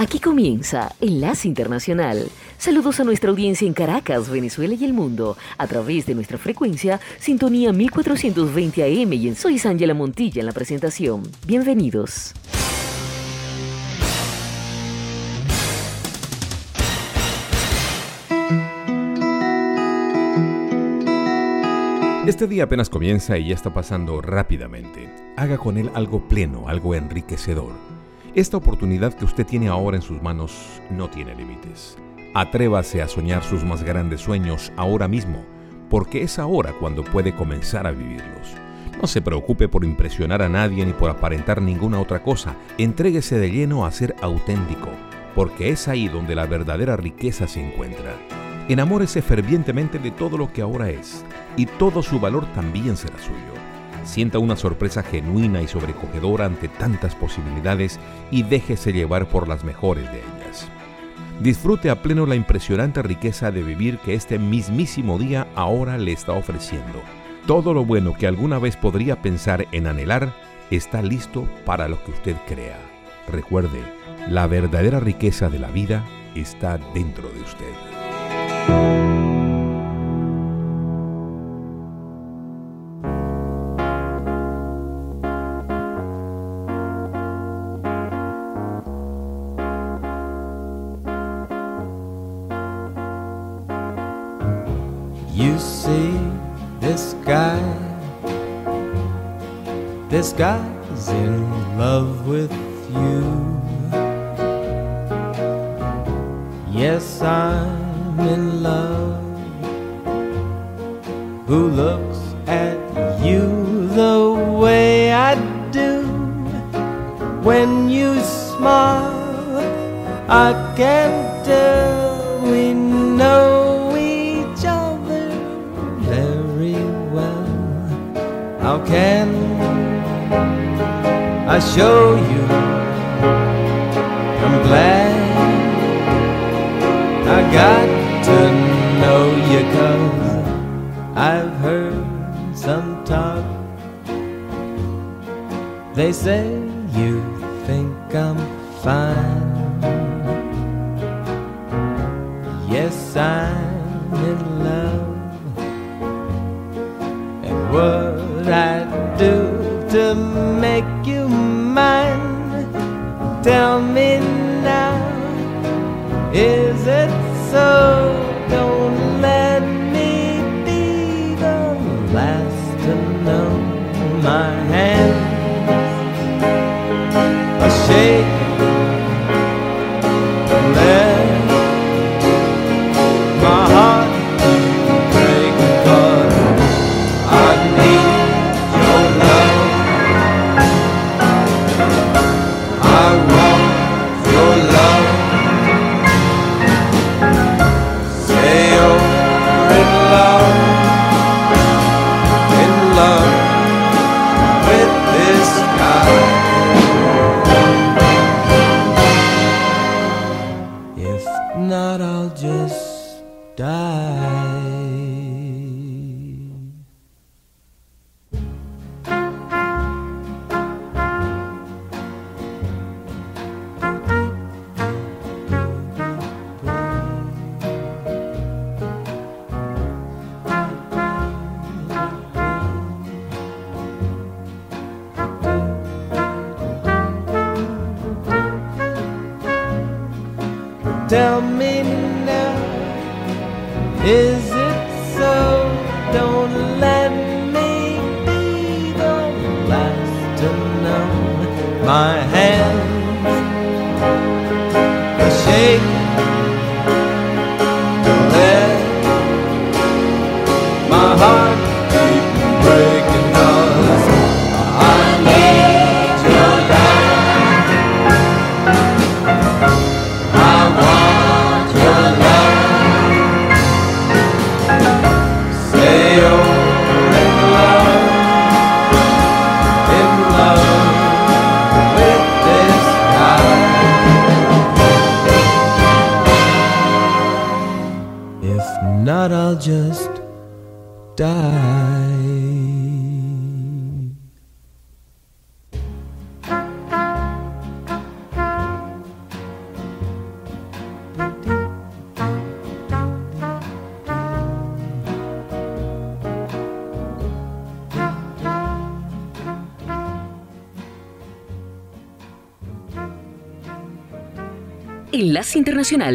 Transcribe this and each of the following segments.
Aquí comienza Enlace Internacional. Saludos a nuestra audiencia en Caracas, Venezuela y el mundo, a través de nuestra frecuencia Sintonía 1420 AM y en Soy Ángela Montilla en la presentación. Bienvenidos. Este día apenas comienza y ya está pasando rápidamente. Haga con él algo pleno, algo enriquecedor. Esta oportunidad que usted tiene ahora en sus manos no tiene límites. Atrévase a soñar sus más grandes sueños ahora mismo, porque es ahora cuando puede comenzar a vivirlos. No se preocupe por impresionar a nadie ni por aparentar ninguna otra cosa. Entréguese de lleno a ser auténtico, porque es ahí donde la verdadera riqueza se encuentra. Enamórese fervientemente de todo lo que ahora es, y todo su valor también será suyo. Sienta una sorpresa genuina y sobrecogedora ante tantas posibilidades y déjese llevar por las mejores de ellas. Disfrute a pleno la impresionante riqueza de vivir que este mismísimo día ahora le está ofreciendo. Todo lo bueno que alguna vez podría pensar en anhelar está listo para lo que usted crea. Recuerde, la verdadera riqueza de la vida está dentro de usted. You see this guy, this guy's in love with you. Yes, I'm in love. Who looks at you the way I do? When you smile, I can't tell can I show you. I'm glad I got to know you cause I've heard some talk. They say die.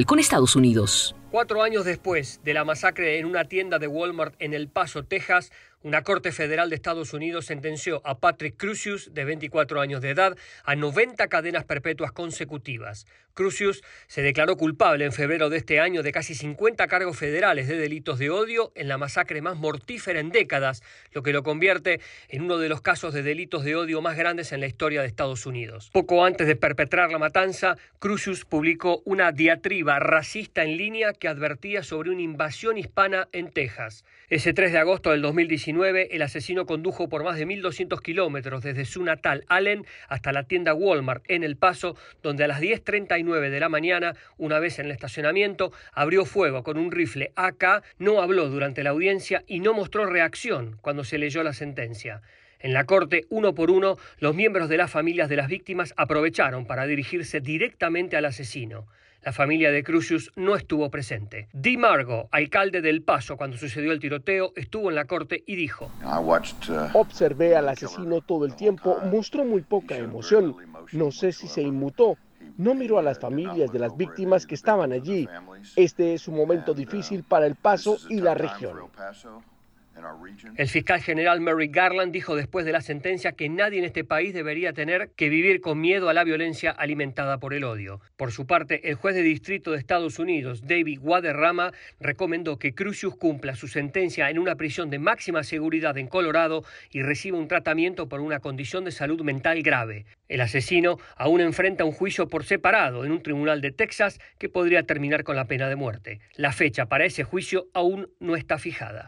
Con Estados Unidos. Cuatro años después de la masacre en una tienda de Walmart en El Paso, Texas, una corte federal de Estados Unidos sentenció a Patrick Crucius, de 24 años de edad, a 90 cadenas perpetuas consecutivas. Crucius se declaró culpable en febrero de este año de casi 50 cargos federales de delitos de odio en la masacre más mortífera en décadas, lo que lo convierte en uno de los casos de delitos de odio más grandes en la historia de Estados Unidos. Poco antes de perpetrar la matanza, Crucius publicó una diatriba racista en línea que advertía sobre una invasión hispana en Texas. Ese 3 de agosto del 2019, el asesino condujo por más de 1.200 kilómetros desde su natal Allen hasta la tienda Walmart en El Paso, donde a las 10.39 de la mañana, una vez en el estacionamiento, abrió fuego con un rifle AK, no habló durante la audiencia y no mostró reacción cuando se leyó la sentencia. En la corte, uno por uno, los miembros de las familias de las víctimas aprovecharon para dirigirse directamente al asesino. La familia de Crucius no estuvo presente. Di Margo, alcalde del Paso cuando sucedió el tiroteo, estuvo en la corte y dijo: uh, Observé al asesino todo el tiempo, mostró muy poca emoción. No sé si se inmutó. No miró a las familias de las víctimas que estaban allí. Este es un momento difícil para el Paso y la región. El fiscal general Mary Garland dijo después de la sentencia que nadie en este país debería tener que vivir con miedo a la violencia alimentada por el odio. Por su parte, el juez de distrito de Estados Unidos, David Guadarrama, recomendó que Crucius cumpla su sentencia en una prisión de máxima seguridad en Colorado y reciba un tratamiento por una condición de salud mental grave. El asesino aún enfrenta un juicio por separado en un tribunal de Texas que podría terminar con la pena de muerte. La fecha para ese juicio aún no está fijada.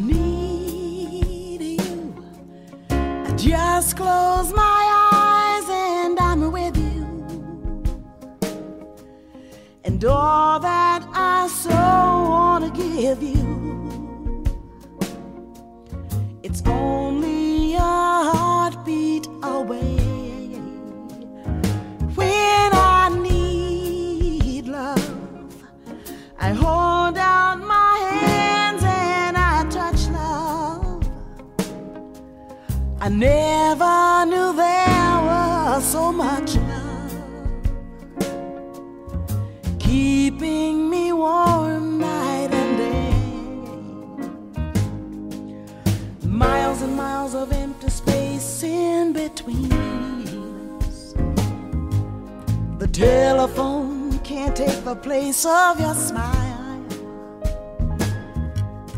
close my the place of your smile.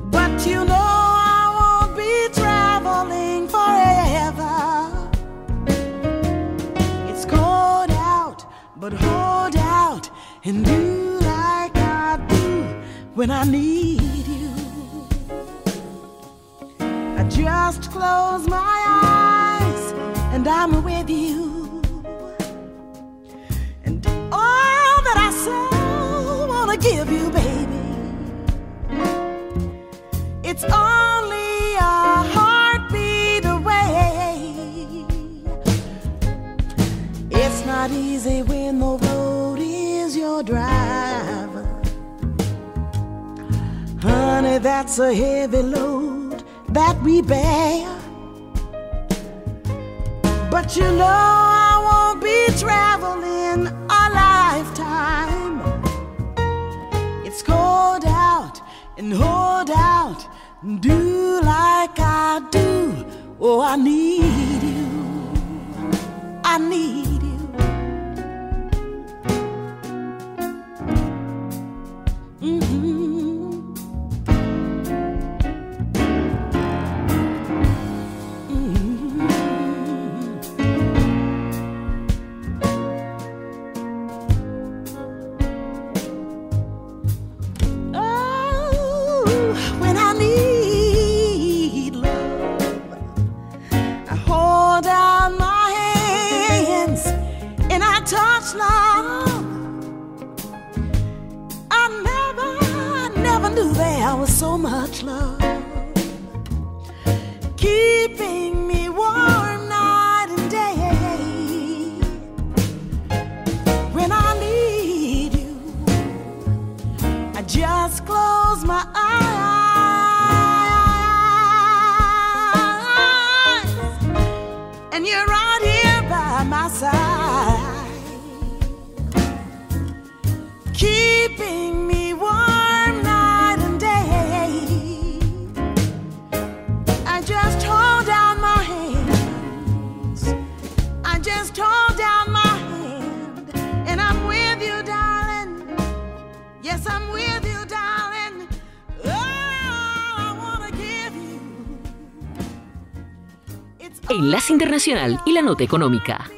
But you know I won't be traveling forever. It's cold out, but hold out and do like I do when I need you. I just close my eyes and I'm with you. easy when the road is your driver. Honey, that's a heavy load that we bear. But you know I won't be traveling a lifetime. It's cold out and hold out and do like I do. Oh, I need you. I need Enlace Internacional y la Nota Económica.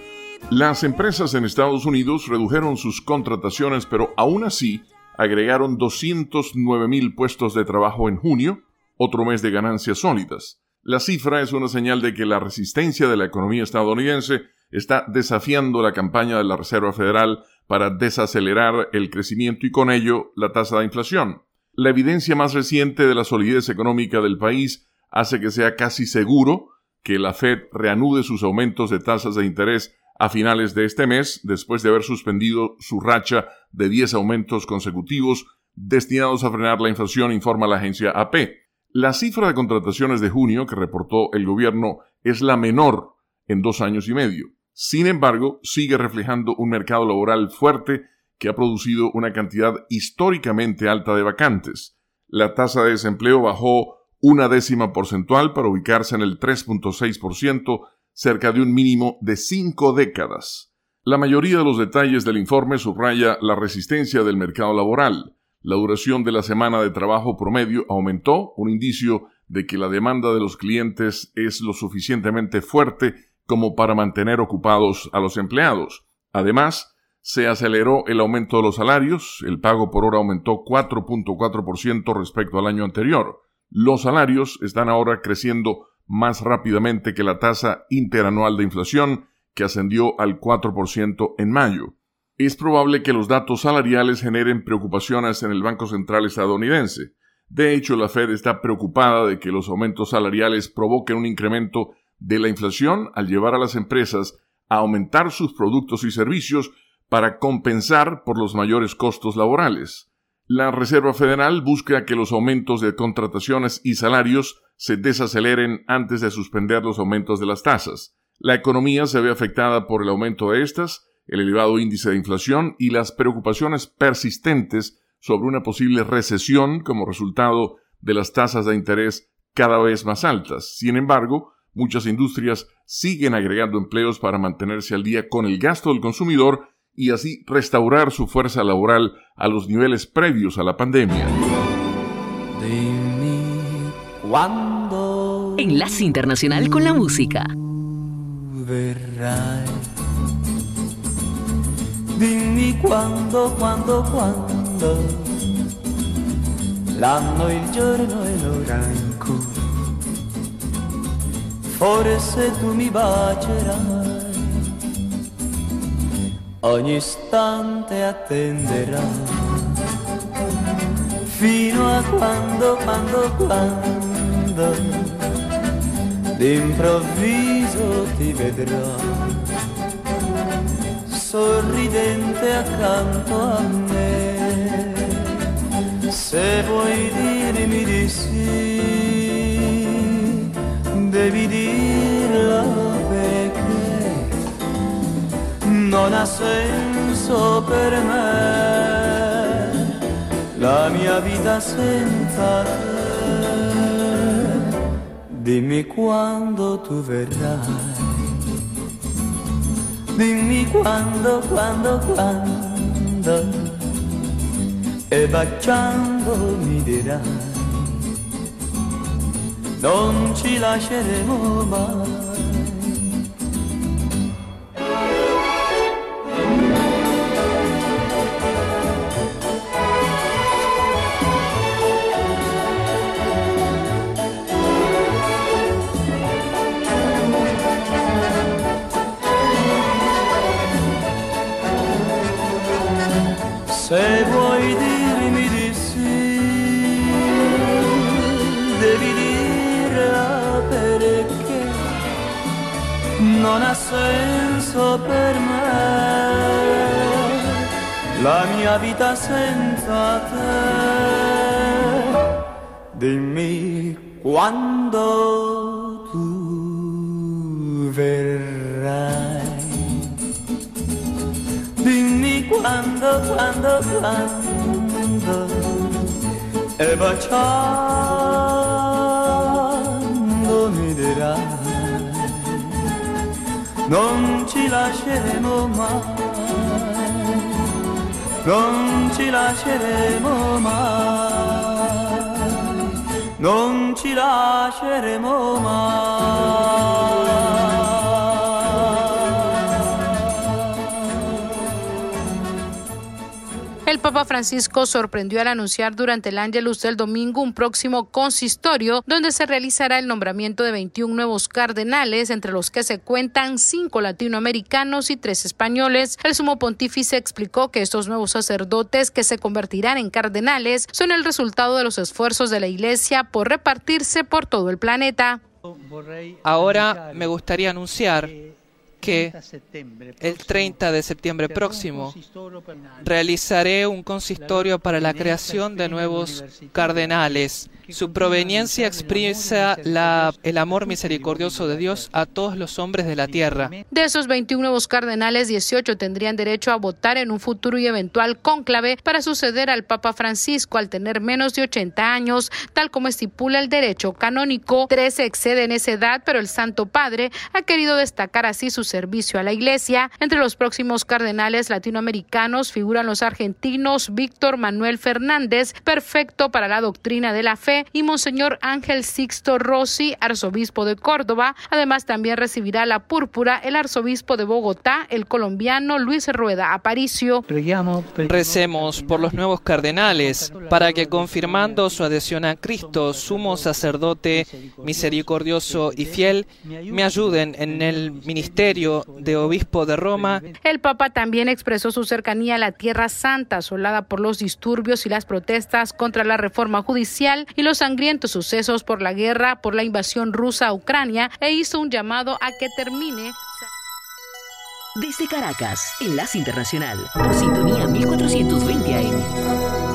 Las empresas en Estados Unidos redujeron sus contrataciones, pero aún así agregaron 209 mil puestos de trabajo en junio, otro mes de ganancias sólidas. La cifra es una señal de que la resistencia de la economía estadounidense está desafiando la campaña de la Reserva Federal para desacelerar el crecimiento y con ello la tasa de inflación. La evidencia más reciente de la solidez económica del país hace que sea casi seguro que la Fed reanude sus aumentos de tasas de interés a finales de este mes, después de haber suspendido su racha de 10 aumentos consecutivos destinados a frenar la inflación, informa la agencia AP. La cifra de contrataciones de junio que reportó el gobierno es la menor en dos años y medio. Sin embargo, sigue reflejando un mercado laboral fuerte que ha producido una cantidad históricamente alta de vacantes. La tasa de desempleo bajó una décima porcentual para ubicarse en el 3.6%, cerca de un mínimo de cinco décadas. La mayoría de los detalles del informe subraya la resistencia del mercado laboral. La duración de la semana de trabajo promedio aumentó, un indicio de que la demanda de los clientes es lo suficientemente fuerte como para mantener ocupados a los empleados. Además, se aceleró el aumento de los salarios, el pago por hora aumentó 4.4% respecto al año anterior. Los salarios están ahora creciendo más rápidamente que la tasa interanual de inflación, que ascendió al 4% en mayo. Es probable que los datos salariales generen preocupaciones en el Banco Central estadounidense. De hecho, la Fed está preocupada de que los aumentos salariales provoquen un incremento de la inflación al llevar a las empresas a aumentar sus productos y servicios para compensar por los mayores costos laborales. La Reserva Federal busca que los aumentos de contrataciones y salarios se desaceleren antes de suspender los aumentos de las tasas. La economía se ve afectada por el aumento de estas, el elevado índice de inflación y las preocupaciones persistentes sobre una posible recesión como resultado de las tasas de interés cada vez más altas. Sin embargo, muchas industrias siguen agregando empleos para mantenerse al día con el gasto del consumidor y así restaurar su fuerza laboral a los niveles previos a la pandemia. Enlace Internacional con la Música. verrai. Dimmi quando, quando, quando. L'anno, il giorno e l'ora in cui forse tu mi bacerai. Ogni istante attenderai fino a quando, quando, quando d'improvviso ti vedrò sorridente accanto a me. Se vuoi dirmi di sì, devi dirlo non ha senso per me la mia vita senza te. Dimmi quando tu verrai. Dimmi quando, quando, quando E baciando mi dirai Non ci lasceremo mai vita senza te. Dimmi quando tu verrai. Dimmi quando, quando, quando. E baciando mi dirai non ci lasceremo mai, non ci lasceremo mai, non ci lasceremo El Papa Francisco sorprendió al anunciar durante el Ángelus del domingo un próximo consistorio donde se realizará el nombramiento de 21 nuevos cardenales, entre los que se cuentan cinco latinoamericanos y tres españoles. El sumo pontífice explicó que estos nuevos sacerdotes que se convertirán en cardenales son el resultado de los esfuerzos de la Iglesia por repartirse por todo el planeta. Ahora me gustaría anunciar que el 30 de septiembre próximo realizaré un consistorio para la creación de nuevos cardenales. Su proveniencia expresa el amor misericordioso de Dios a todos los hombres de la tierra. De esos 21 nuevos cardenales, 18 tendrían derecho a votar en un futuro y eventual cónclave para suceder al Papa Francisco al tener menos de 80 años, tal como estipula el derecho canónico. 13 exceden esa edad, pero el Santo Padre ha querido destacar así su servicio a la Iglesia. Entre los próximos cardenales latinoamericanos figuran los argentinos Víctor Manuel Fernández, perfecto para la doctrina de la fe, y Monseñor Ángel Sixto Rossi, arzobispo de Córdoba. Además, también recibirá la púrpura el arzobispo de Bogotá, el colombiano Luis Rueda Aparicio. Recemos por los nuevos cardenales para que confirmando su adhesión a Cristo, sumo sacerdote misericordioso y fiel, me ayuden en el ministerio de obispo de Roma. El Papa también expresó su cercanía a la Tierra Santa, asolada por los disturbios y las protestas contra la reforma judicial y los sangrientos sucesos por la guerra, por la invasión rusa a Ucrania, e hizo un llamado a que termine. Desde Caracas, Enlace Internacional, por sintonía 1420 AM.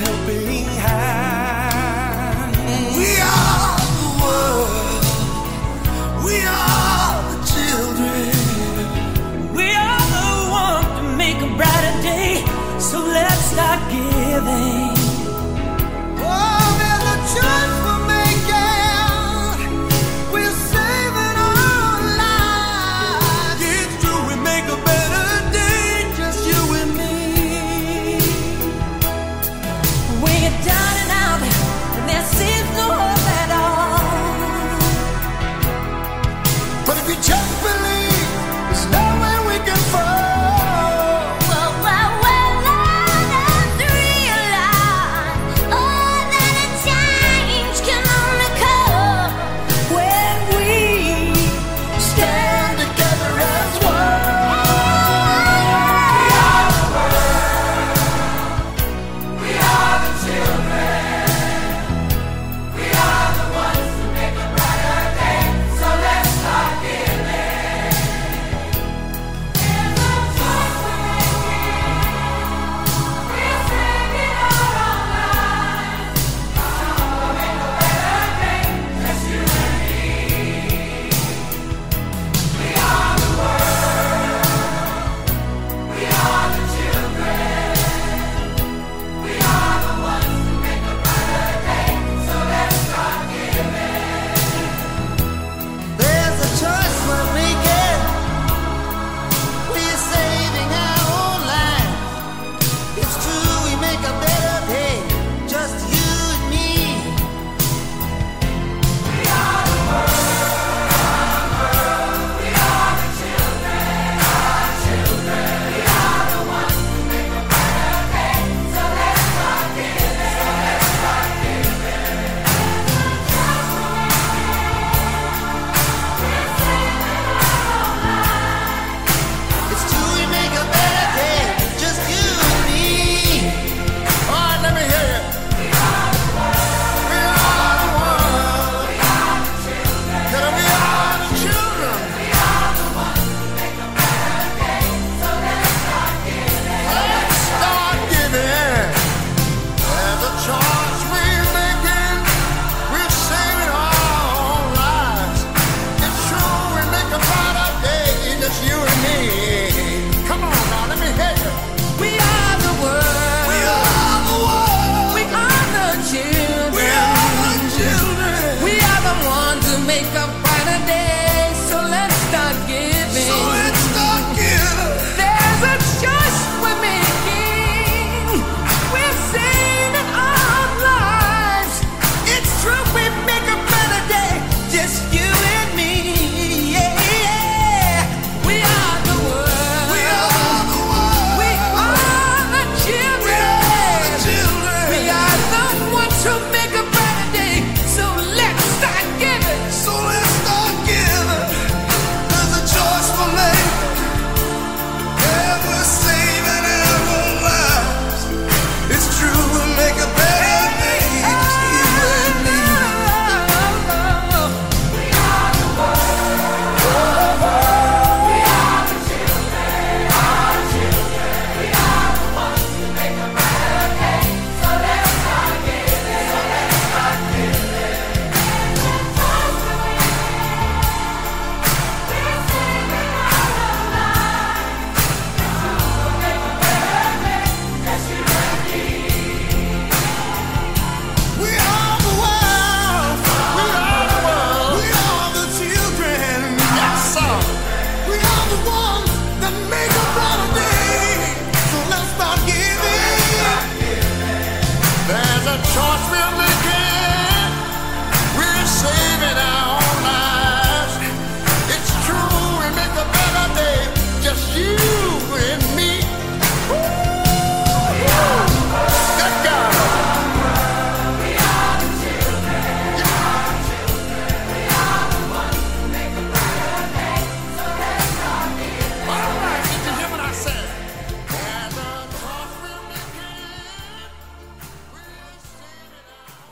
Helping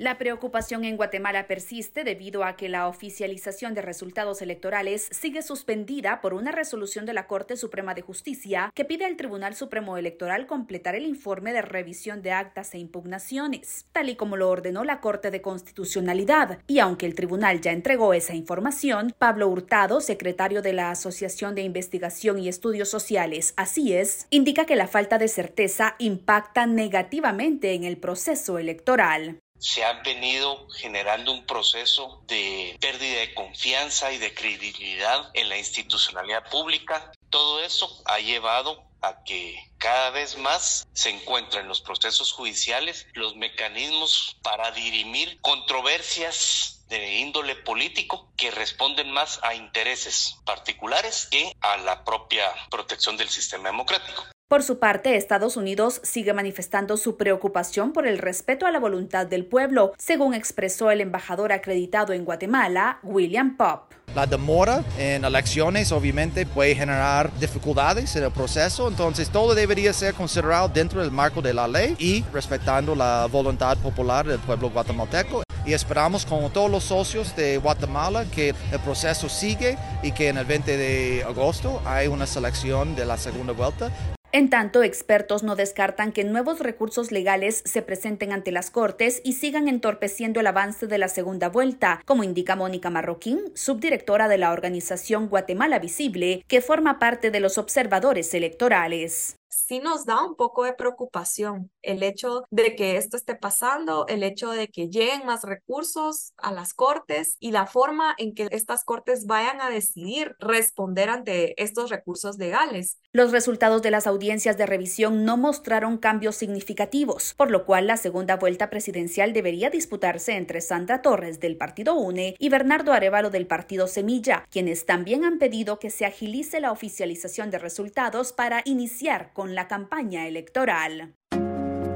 La preocupación en Guatemala persiste debido a que la oficialización de resultados electorales sigue suspendida por una resolución de la Corte Suprema de Justicia que pide al Tribunal Supremo Electoral completar el informe de revisión de actas e impugnaciones, tal y como lo ordenó la Corte de Constitucionalidad. Y aunque el tribunal ya entregó esa información, Pablo Hurtado, secretario de la Asociación de Investigación y Estudios Sociales, así es, indica que la falta de certeza impacta negativamente en el proceso electoral se ha venido generando un proceso de pérdida de confianza y de credibilidad en la institucionalidad pública. Todo eso ha llevado a que cada vez más se encuentran en los procesos judiciales los mecanismos para dirimir controversias de índole político que responden más a intereses particulares que a la propia protección del sistema democrático. Por su parte, Estados Unidos sigue manifestando su preocupación por el respeto a la voluntad del pueblo, según expresó el embajador acreditado en Guatemala, William Pop. La demora en elecciones obviamente puede generar dificultades en el proceso, entonces todo debería ser considerado dentro del marco de la ley y respetando la voluntad popular del pueblo guatemalteco. Y esperamos con todos los socios de Guatemala que el proceso sigue y que en el 20 de agosto hay una selección de la segunda vuelta. En tanto, expertos no descartan que nuevos recursos legales se presenten ante las Cortes y sigan entorpeciendo el avance de la segunda vuelta, como indica Mónica Marroquín, subdirectora de la organización Guatemala Visible, que forma parte de los observadores electorales sí nos da un poco de preocupación el hecho de que esto esté pasando, el hecho de que lleguen más recursos a las cortes y la forma en que estas cortes vayan a decidir responder ante estos recursos legales. Los resultados de las audiencias de revisión no mostraron cambios significativos, por lo cual la segunda vuelta presidencial debería disputarse entre Sandra Torres del Partido UNE y Bernardo Arevalo del Partido Semilla, quienes también han pedido que se agilice la oficialización de resultados para iniciar con la campaña electoral.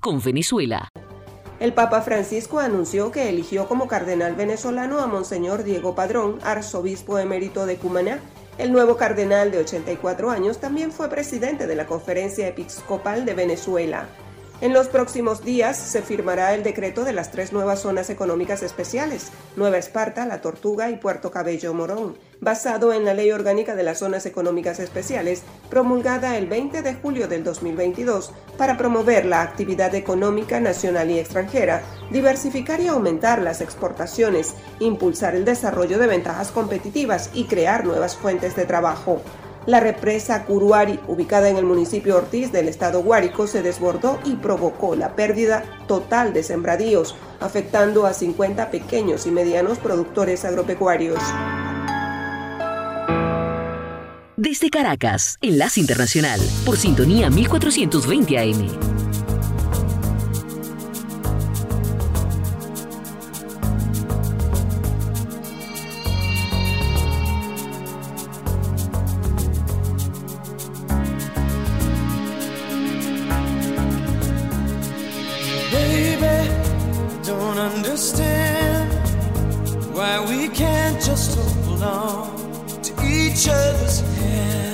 Con Venezuela. El Papa Francisco anunció que eligió como cardenal venezolano a Monseñor Diego Padrón, arzobispo emérito de Cumaná. El nuevo cardenal de 84 años también fue presidente de la Conferencia Episcopal de Venezuela. En los próximos días se firmará el decreto de las tres nuevas zonas económicas especiales, Nueva Esparta, La Tortuga y Puerto Cabello Morón, basado en la Ley Orgánica de las Zonas Económicas Especiales, promulgada el 20 de julio del 2022, para promover la actividad económica nacional y extranjera, diversificar y aumentar las exportaciones, impulsar el desarrollo de ventajas competitivas y crear nuevas fuentes de trabajo. La represa Curuari, ubicada en el municipio Ortiz del estado Guárico, se desbordó y provocó la pérdida total de sembradíos, afectando a 50 pequeños y medianos productores agropecuarios. Desde Caracas, Enlace Internacional, por sintonía 1420 AM. Just hold on to each other's hands.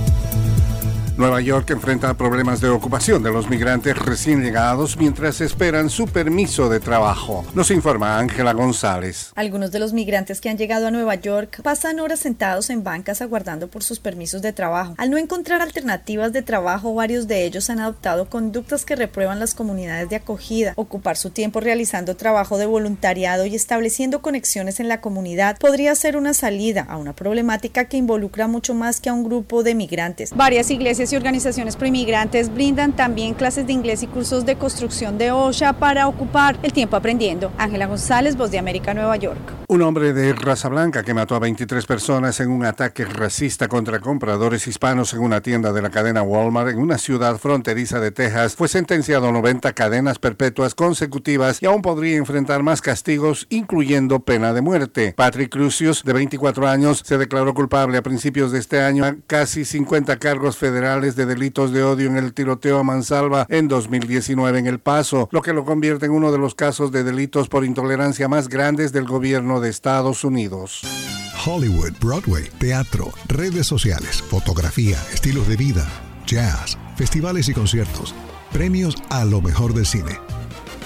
Nueva York enfrenta problemas de ocupación de los migrantes recién llegados mientras esperan su permiso de trabajo. Nos informa Ángela González. Algunos de los migrantes que han llegado a Nueva York pasan horas sentados en bancas aguardando por sus permisos de trabajo. Al no encontrar alternativas de trabajo, varios de ellos han adoptado conductas que reprueban las comunidades de acogida. Ocupar su tiempo realizando trabajo de voluntariado y estableciendo conexiones en la comunidad podría ser una salida a una problemática que involucra mucho más que a un grupo de migrantes. Varias iglesias y organizaciones proinmigrantes brindan también clases de inglés y cursos de construcción de OSHA para ocupar el tiempo aprendiendo. Ángela González, Voz de América, Nueva York. Un hombre de raza blanca que mató a 23 personas en un ataque racista contra compradores hispanos en una tienda de la cadena Walmart en una ciudad fronteriza de Texas fue sentenciado a 90 cadenas perpetuas consecutivas y aún podría enfrentar más castigos, incluyendo pena de muerte. Patrick Crucius, de 24 años, se declaró culpable a principios de este año a casi 50 cargos federales de delitos de odio en el tiroteo a mansalva en 2019 en El Paso, lo que lo convierte en uno de los casos de delitos por intolerancia más grandes del gobierno de Estados Unidos. Hollywood, Broadway, teatro, redes sociales, fotografía, estilos de vida, jazz, festivales y conciertos, premios a lo mejor del cine.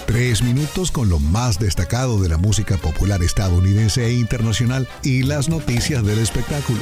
Tres minutos con lo más destacado de la música popular estadounidense e internacional y las noticias del espectáculo.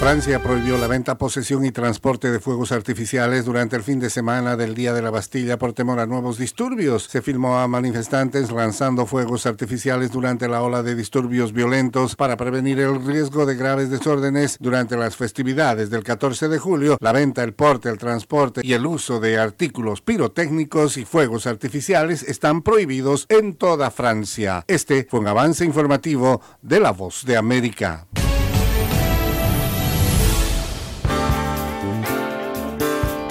Francia prohibió la venta, posesión y transporte de fuegos artificiales durante el fin de semana del Día de la Bastilla por temor a nuevos disturbios. Se filmó a manifestantes lanzando fuegos artificiales durante la ola de disturbios violentos para prevenir el riesgo de graves desórdenes durante las festividades del 14 de julio. La venta, el porte, el transporte y el uso de artículos pirotécnicos y fuegos artificiales están prohibidos en toda Francia. Este fue un avance informativo de La Voz de América.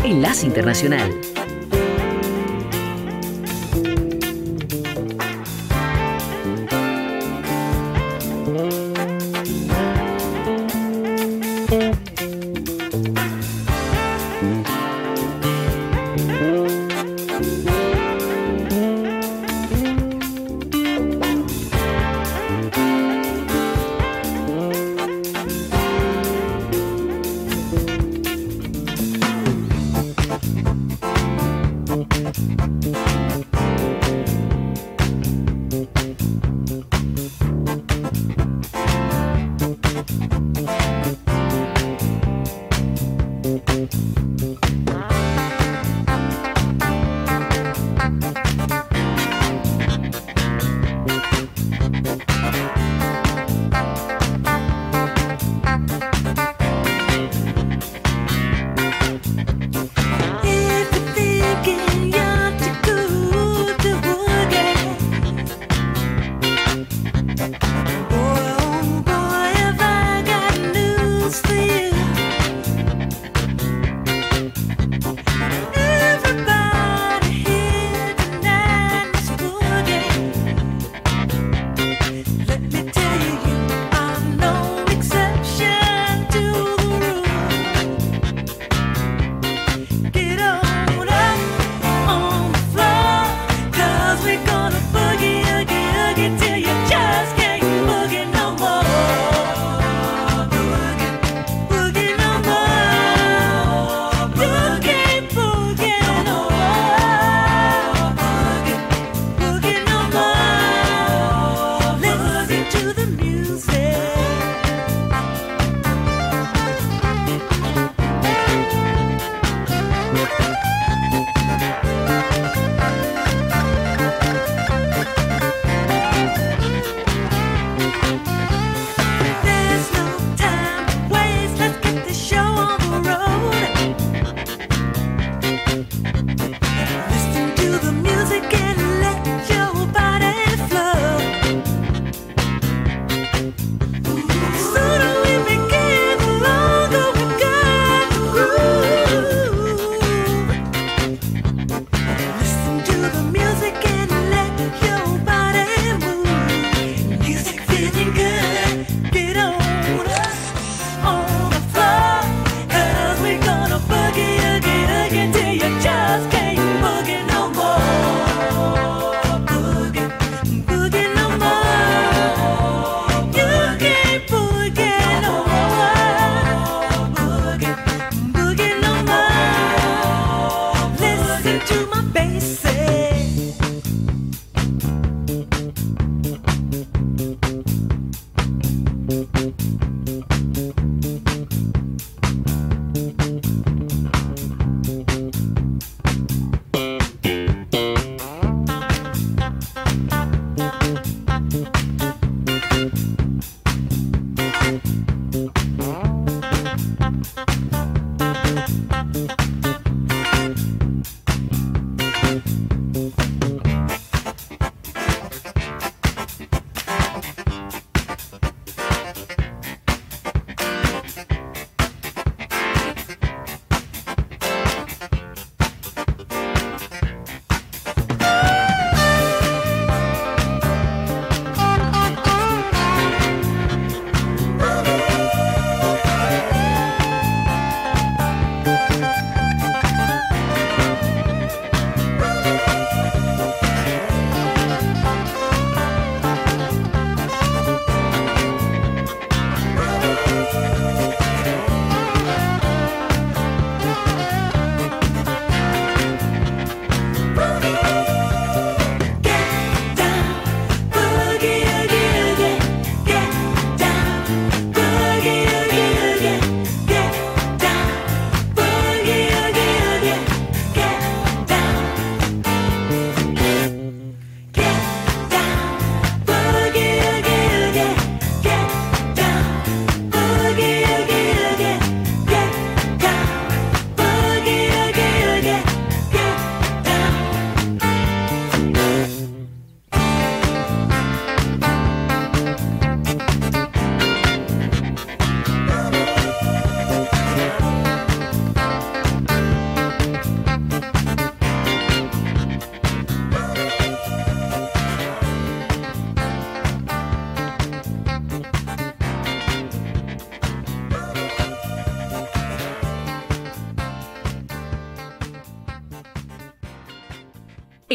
Enlace Internacional.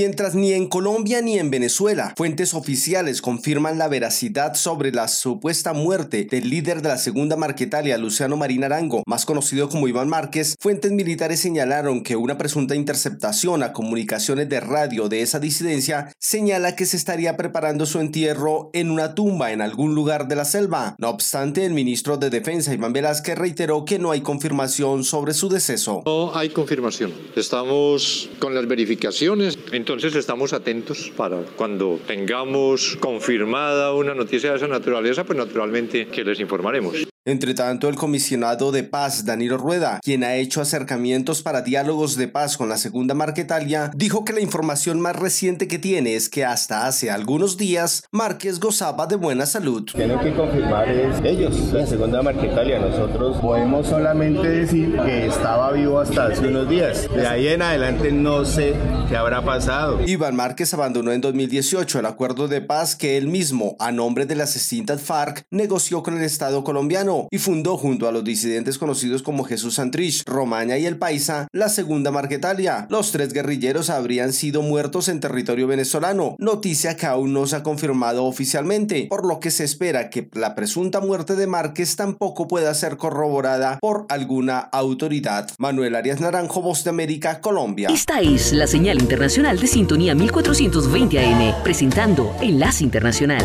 Mientras ni en Colombia ni en Venezuela fuentes oficiales confirman la veracidad sobre la supuesta muerte del líder de la segunda Marquetalia, Luciano Marín Arango, más conocido como Iván Márquez, fuentes militares señalaron que una presunta interceptación a comunicaciones de radio de esa disidencia señala que se estaría preparando su entierro en una tumba en algún lugar de la selva. No obstante, el ministro de Defensa, Iván Velázquez, reiteró que no hay confirmación sobre su deceso. No hay confirmación. Estamos con las verificaciones. Entonces estamos atentos para cuando tengamos confirmada una noticia de esa naturaleza, pues naturalmente que les informaremos. Entre tanto, el comisionado de paz, Danilo Rueda, quien ha hecho acercamientos para diálogos de paz con la segunda Marquetalia, dijo que la información más reciente que tiene es que hasta hace algunos días Márquez gozaba de buena salud. Tienen que confirmar es ellos, la segunda Marquetalia. Nosotros podemos solamente decir que estaba vivo hasta hace unos días. De ahí en adelante no sé qué habrá pasado. Iván Márquez abandonó en 2018 el acuerdo de paz que él mismo, a nombre de las extintas FARC, negoció con el Estado colombiano y fundó junto a los disidentes conocidos como Jesús Santrich, Romaña y El Paisa la segunda Marquetalia. Los tres guerrilleros habrían sido muertos en territorio venezolano, noticia que aún no se ha confirmado oficialmente, por lo que se espera que la presunta muerte de Márquez tampoco pueda ser corroborada por alguna autoridad. Manuel Arias Naranjo, Voz de América, Colombia. Esta es la señal internacional de sintonía 1420 AM, presentando Enlace Internacional.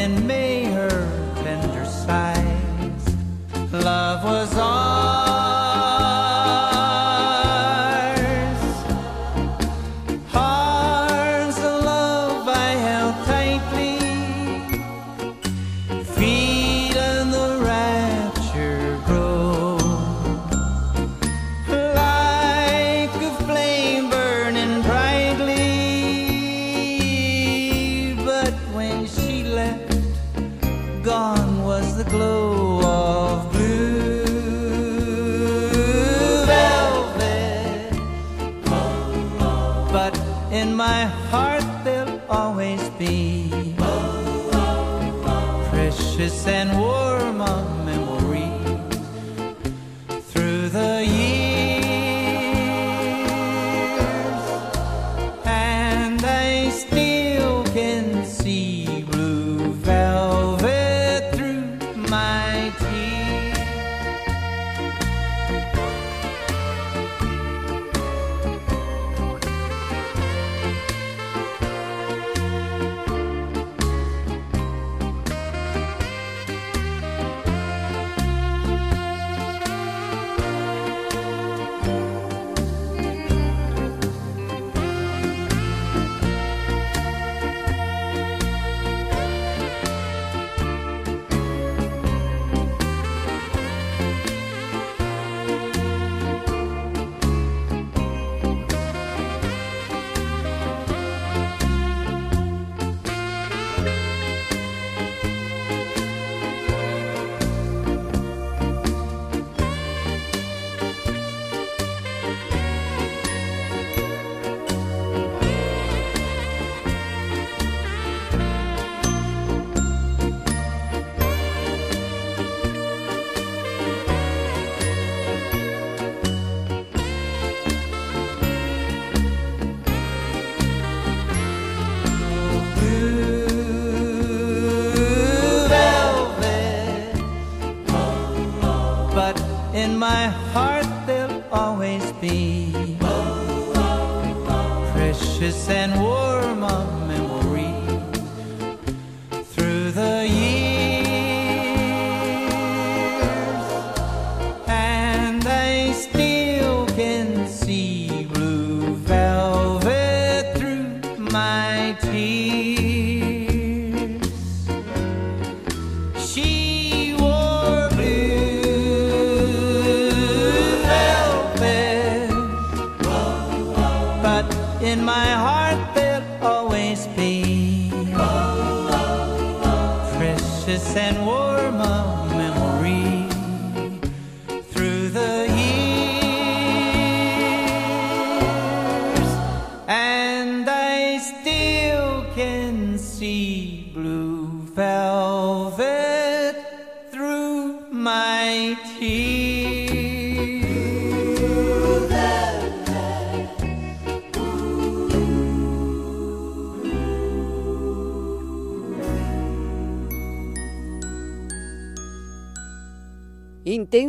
and made my heart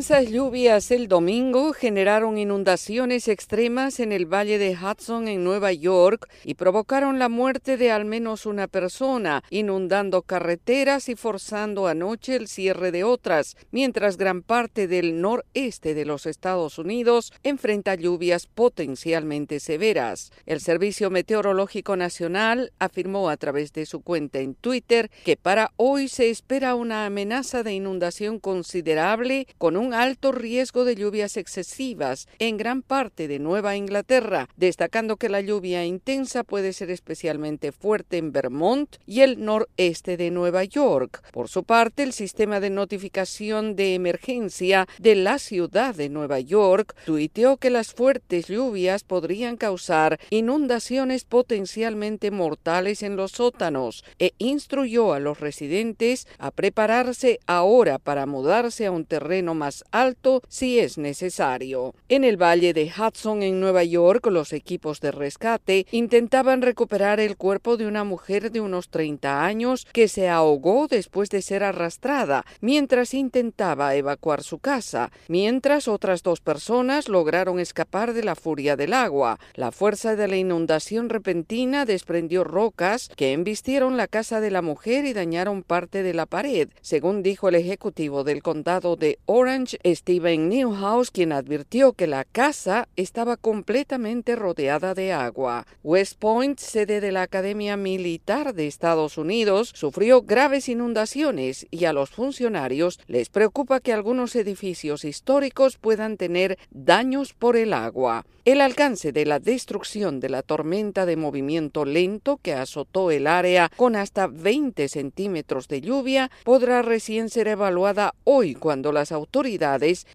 Intensas lluvias el domingo generaron inundaciones extremas en el valle de Hudson en Nueva York y provocaron la muerte de al menos una persona, inundando carreteras y forzando anoche el cierre de otras, mientras gran parte del noreste de los Estados Unidos enfrenta lluvias potencialmente severas. El Servicio Meteorológico Nacional afirmó a través de su cuenta en Twitter que para hoy se espera una amenaza de inundación considerable con un alto riesgo de lluvias excesivas en gran parte de Nueva Inglaterra, destacando que la lluvia intensa puede ser especialmente fuerte en Vermont y el noreste de Nueva York. Por su parte, el sistema de notificación de emergencia de la ciudad de Nueva York tuiteó que las fuertes lluvias podrían causar inundaciones potencialmente mortales en los sótanos e instruyó a los residentes a prepararse ahora para mudarse a un terreno más alto si es necesario. En el valle de Hudson, en Nueva York, los equipos de rescate intentaban recuperar el cuerpo de una mujer de unos 30 años que se ahogó después de ser arrastrada mientras intentaba evacuar su casa, mientras otras dos personas lograron escapar de la furia del agua. La fuerza de la inundación repentina desprendió rocas que embistieron la casa de la mujer y dañaron parte de la pared, según dijo el ejecutivo del condado de Orange, Steven Newhouse, quien advirtió que la casa estaba completamente rodeada de agua. West Point, sede de la Academia Militar de Estados Unidos, sufrió graves inundaciones y a los funcionarios les preocupa que algunos edificios históricos puedan tener daños por el agua. El alcance de la destrucción de la tormenta de movimiento lento que azotó el área con hasta 20 centímetros de lluvia podrá recién ser evaluada hoy cuando las autoridades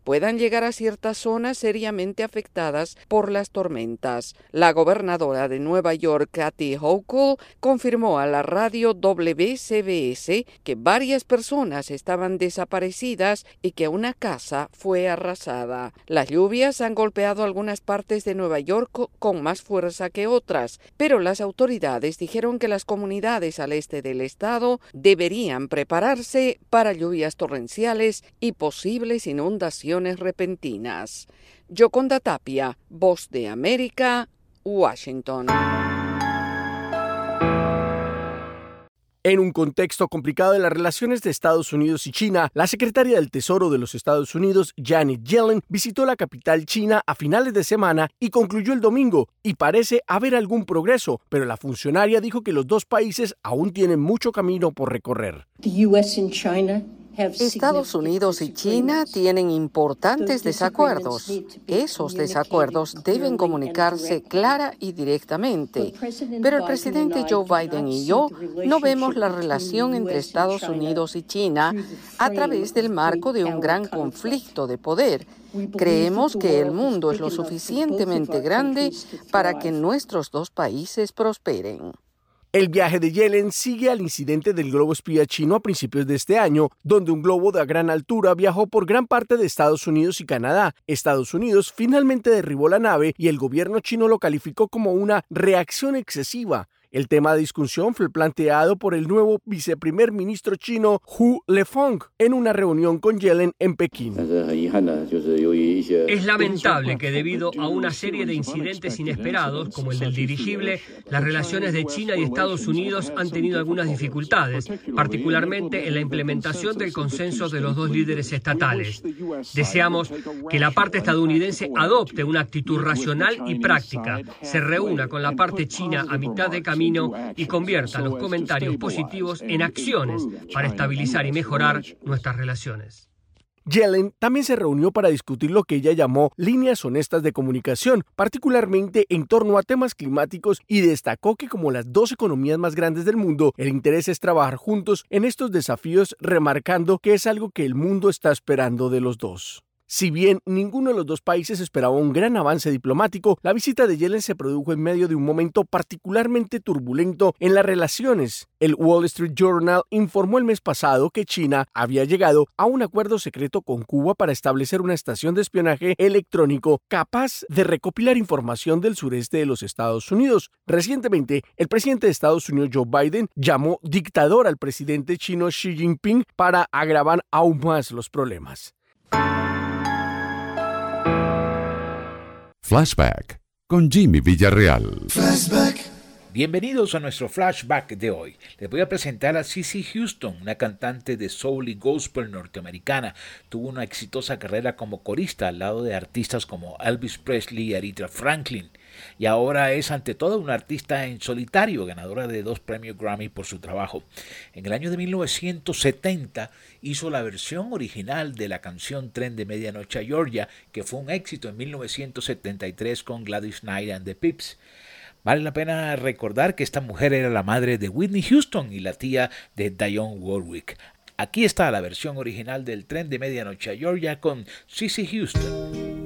puedan llegar a ciertas zonas seriamente afectadas por las tormentas. La gobernadora de Nueva York, Kathy Hochul, confirmó a la radio WCBS que varias personas estaban desaparecidas y que una casa fue arrasada. Las lluvias han golpeado algunas partes de Nueva York con más fuerza que otras, pero las autoridades dijeron que las comunidades al este del estado deberían prepararse para lluvias torrenciales y posibles inundaciones repentinas. Yoconda Tapia, Voz de América, Washington. En un contexto complicado de las relaciones de Estados Unidos y China, la secretaria del Tesoro de los Estados Unidos, Janet Yellen, visitó la capital china a finales de semana y concluyó el domingo, y parece haber algún progreso, pero la funcionaria dijo que los dos países aún tienen mucho camino por recorrer. Estados Unidos y China tienen importantes desacuerdos. Esos desacuerdos deben comunicarse clara y directamente. Pero el presidente Joe Biden y yo no vemos la relación entre Estados Unidos y China a través del marco de un gran conflicto de poder. Creemos que el mundo es lo suficientemente grande para que nuestros dos países prosperen. El viaje de Yellen sigue al incidente del globo espía chino a principios de este año, donde un globo de gran altura viajó por gran parte de Estados Unidos y Canadá. Estados Unidos finalmente derribó la nave y el gobierno chino lo calificó como una reacción excesiva. El tema de discusión fue planteado por el nuevo viceprimer ministro chino Hu Lefeng en una reunión con Yellen en Pekín. Es lamentable que debido a una serie de incidentes inesperados, como el del dirigible, las relaciones de China y Estados Unidos han tenido algunas dificultades, particularmente en la implementación del consenso de los dos líderes estatales. Deseamos que la parte estadounidense adopte una actitud racional y práctica, se reúna con la parte china a mitad de camino y convierta los comentarios positivos en acciones para estabilizar y mejorar nuestras relaciones. Yellen también se reunió para discutir lo que ella llamó líneas honestas de comunicación, particularmente en torno a temas climáticos y destacó que como las dos economías más grandes del mundo, el interés es trabajar juntos en estos desafíos, remarcando que es algo que el mundo está esperando de los dos. Si bien ninguno de los dos países esperaba un gran avance diplomático, la visita de Yellen se produjo en medio de un momento particularmente turbulento en las relaciones. El Wall Street Journal informó el mes pasado que China había llegado a un acuerdo secreto con Cuba para establecer una estación de espionaje electrónico capaz de recopilar información del sureste de los Estados Unidos. Recientemente, el presidente de Estados Unidos Joe Biden llamó dictador al presidente chino Xi Jinping para agravar aún más los problemas. Flashback con Jimmy Villarreal. Bienvenidos a nuestro flashback de hoy. Les voy a presentar a Cissy Houston, una cantante de soul y gospel norteamericana. Tuvo una exitosa carrera como corista al lado de artistas como Elvis Presley y Aretha Franklin. Y ahora es ante todo una artista en solitario, ganadora de dos premios Grammy por su trabajo. En el año de 1970 hizo la versión original de la canción Tren de Medianoche a Georgia, que fue un éxito en 1973 con Gladys Knight and the Pips. Vale la pena recordar que esta mujer era la madre de Whitney Houston y la tía de Dionne Warwick. Aquí está la versión original del Tren de Medianoche a Georgia con Cissy Houston.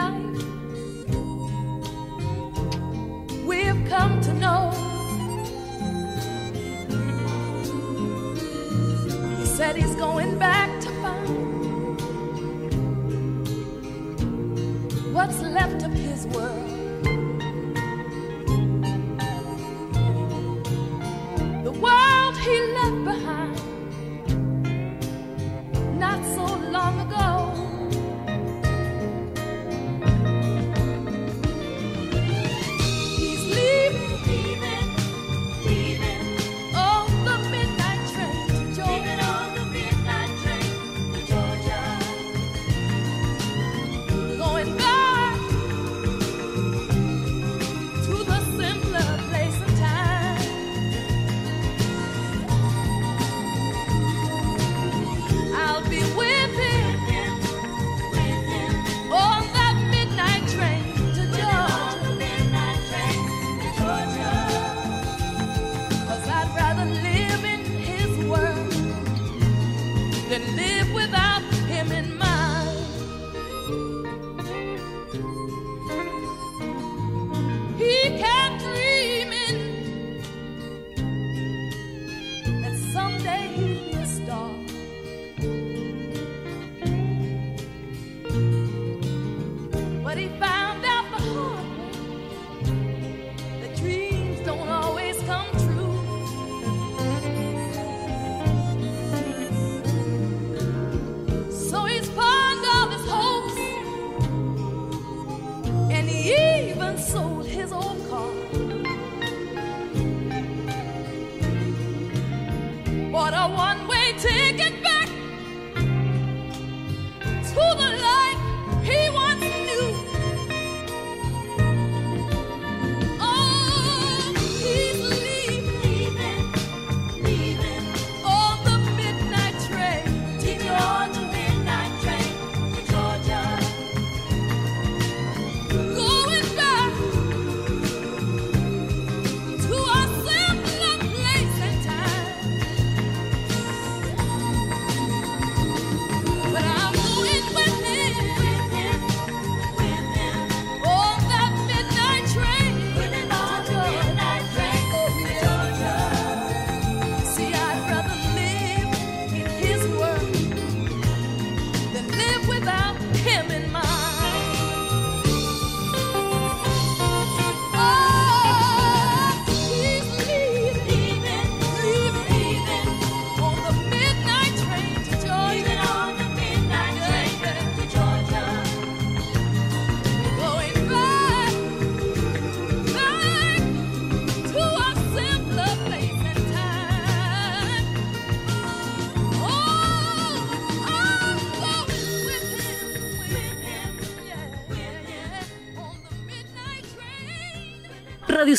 Life we've come to know. He said he's going back to find what's left of his world. A one-way ticket